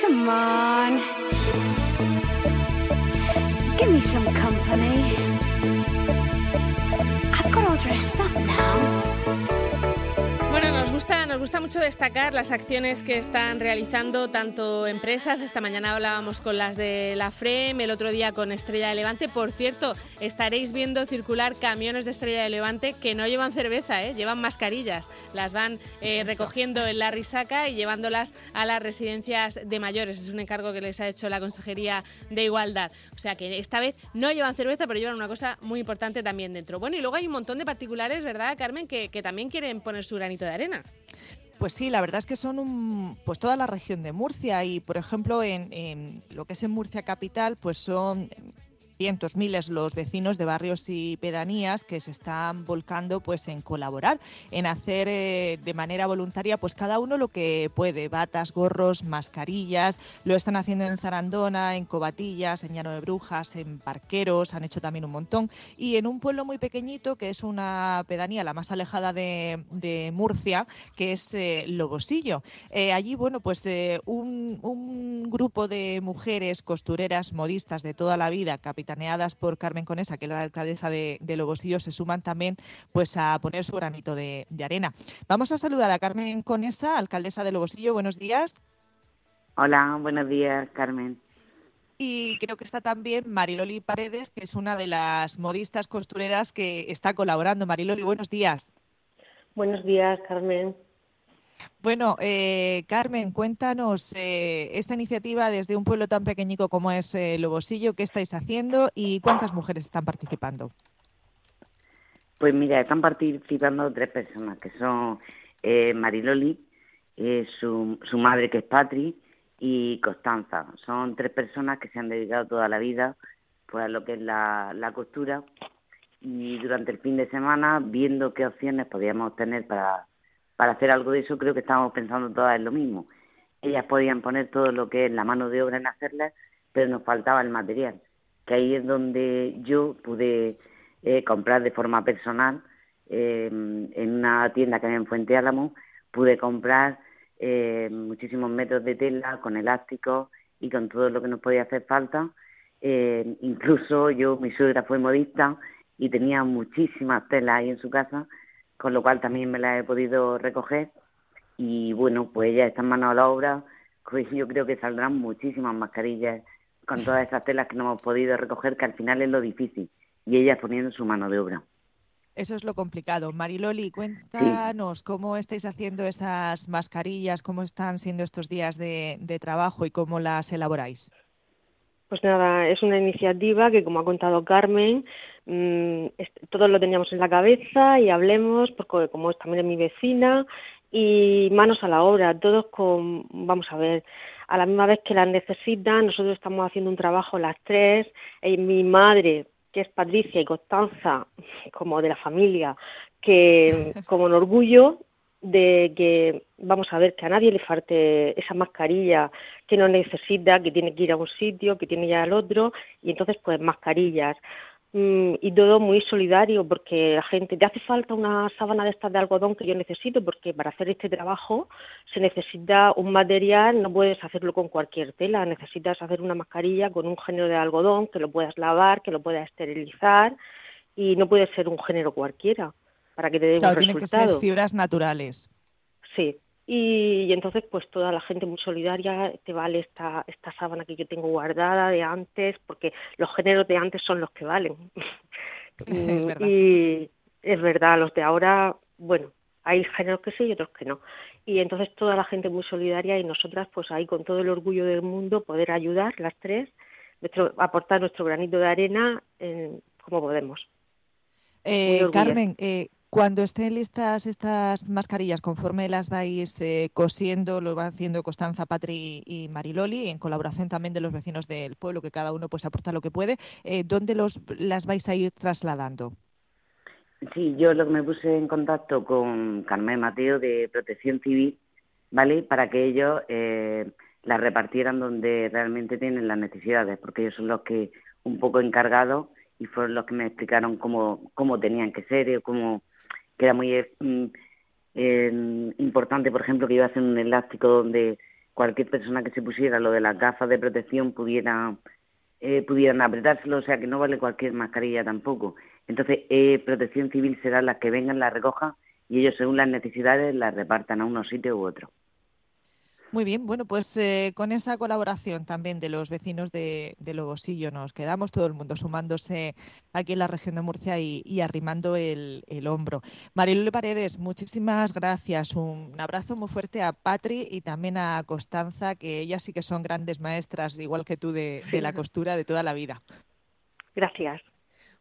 Come on. Give me some company. I've got all dressed up now. Nos gusta, nos gusta mucho destacar las acciones que están realizando tanto empresas. Esta mañana hablábamos con las de la FREM, el otro día con Estrella de Levante. Por cierto, estaréis viendo circular camiones de Estrella de Levante que no llevan cerveza, ¿eh? llevan mascarillas. Las van eh, recogiendo en la risaca y llevándolas a las residencias de mayores. Es un encargo que les ha hecho la Consejería de Igualdad. O sea que esta vez no llevan cerveza, pero llevan una cosa muy importante también dentro. Bueno, y luego hay un montón de particulares, ¿verdad, Carmen, que, que también quieren poner su granito de arena. Pues sí, la verdad es que son un, pues toda la región de Murcia y, por ejemplo, en, en lo que es en Murcia capital, pues son cientos, miles los vecinos de barrios y pedanías que se están volcando pues en colaborar, en hacer eh, de manera voluntaria pues cada uno lo que puede, batas, gorros, mascarillas, lo están haciendo en Zarandona, en Cobatillas, en Llano de Brujas, en Parqueros, han hecho también un montón y en un pueblo muy pequeñito que es una pedanía la más alejada de, Murcia, que es eh, Lobosillo. Eh, allí, bueno, pues un, un grupo de mujeres costureras modistas de toda la vida, capitaneadas por Carmen Conesa, que es la alcaldesa de, de Lobosillo, se suman también pues a poner su granito de, de, arena. Vamos a saludar a Carmen Conesa, alcaldesa de Lobosillo. Buenos días. Hola, buenos días, Carmen. Y creo que está también Mariloli Paredes, que es una de las modistas costureras que está colaborando. Mariloli, buenos días. Buenos días, Carmen. Bueno, eh, Carmen, cuéntanos eh, esta iniciativa desde un pueblo tan pequeñico como es eh, Lobosillo, ¿qué estáis haciendo y cuántas mujeres están participando? Pues mira, están participando tres personas, que son eh, Mariloli, su, su madre que es Patri y Constanza. Son tres personas que se han dedicado toda la vida pues, a lo que es la, la costura y durante el fin de semana, viendo qué opciones podíamos tener para para hacer algo de eso creo que estábamos pensando todas en lo mismo. Ellas podían poner todo lo que es la mano de obra en hacerlas, pero nos faltaba el material, que ahí es donde yo pude eh, comprar de forma personal eh, en una tienda que había en Fuente Álamo, pude comprar eh, muchísimos metros de tela con elásticos y con todo lo que nos podía hacer falta. Eh, incluso yo, mi suegra fue modista y tenía muchísimas telas ahí en su casa con lo cual también me la he podido recoger y bueno, pues ya están manos a la obra, pues yo creo que saldrán muchísimas mascarillas con todas esas telas que no hemos podido recoger, que al final es lo difícil, y ellas poniendo su mano de obra. Eso es lo complicado. Mariloli, cuéntanos sí. cómo estáis haciendo esas mascarillas, cómo están siendo estos días de, de trabajo y cómo las elaboráis. Pues nada, es una iniciativa que, como ha contado Carmen, mmm, todos lo teníamos en la cabeza y hablemos, porque como es también mi vecina, y manos a la obra, todos con, vamos a ver, a la misma vez que las necesitan, nosotros estamos haciendo un trabajo las tres, y mi madre, que es Patricia y Constanza, como de la familia, que como en orgullo de que vamos a ver que a nadie le falte esa mascarilla que no necesita, que tiene que ir a un sitio, que tiene ya al otro, y entonces pues mascarillas y todo muy solidario porque la gente te hace falta una sábana de estas de algodón que yo necesito porque para hacer este trabajo se necesita un material, no puedes hacerlo con cualquier tela, necesitas hacer una mascarilla con un género de algodón que lo puedas lavar, que lo puedas esterilizar y no puede ser un género cualquiera para que te dé claro, un tienen resultado. que ser fibras naturales. Sí. Y, y, entonces, pues toda la gente muy solidaria te vale esta, esta sábana que yo tengo guardada de antes, porque los géneros de antes son los que valen. es verdad. y es verdad, los de ahora, bueno, hay géneros que sí y otros que no. Y entonces toda la gente muy solidaria y nosotras, pues ahí con todo el orgullo del mundo, poder ayudar las tres, nuestro, aportar nuestro granito de arena en, como podemos. Eh, Carmen, eh, cuando estén listas estas mascarillas, conforme las vais eh, cosiendo, lo van haciendo Constanza, Patri y Mariloli, en colaboración también de los vecinos del pueblo, que cada uno pues aporta lo que puede, eh, ¿dónde los, las vais a ir trasladando? Sí, yo lo que me puse en contacto con Carmen Mateo de Protección Civil, ¿vale? Para que ellos eh, las repartieran donde realmente tienen las necesidades, porque ellos son los que un poco encargados y fueron los que me explicaron cómo, cómo tenían que ser, cómo era muy eh, eh, importante, por ejemplo, que iba a hacer un elástico donde cualquier persona que se pusiera lo de las gafas de protección pudiera eh, pudieran apretárselo, o sea que no vale cualquier mascarilla tampoco. Entonces, eh, Protección Civil será la que vengan, la recoja y ellos según las necesidades las repartan a unos sitios u otros. Muy bien, bueno, pues eh, con esa colaboración también de los vecinos de, Lobosillo nos quedamos todo el mundo sumándose aquí en la región de Murcia y, arrimando el, hombro. Marilule Paredes, muchísimas gracias. Un abrazo muy fuerte a Patri y también a Constanza, que ellas sí que son grandes maestras, igual que tú, de, de la costura de toda la vida. Gracias.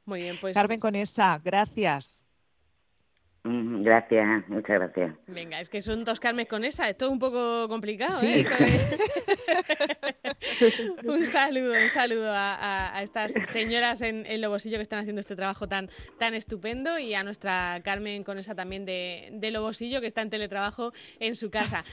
Muy bien, pues. Carmen Conesa, gracias. Gracias, muchas gracias. Venga, es que son dos Carmen con esa, es todo un poco complicado. Sí. ¿eh? un saludo, un saludo a, estas señoras en el Lobosillo que están haciendo este trabajo tan, tan estupendo y a nuestra Carmen con esa también de, de Lobosillo que está en teletrabajo en su casa.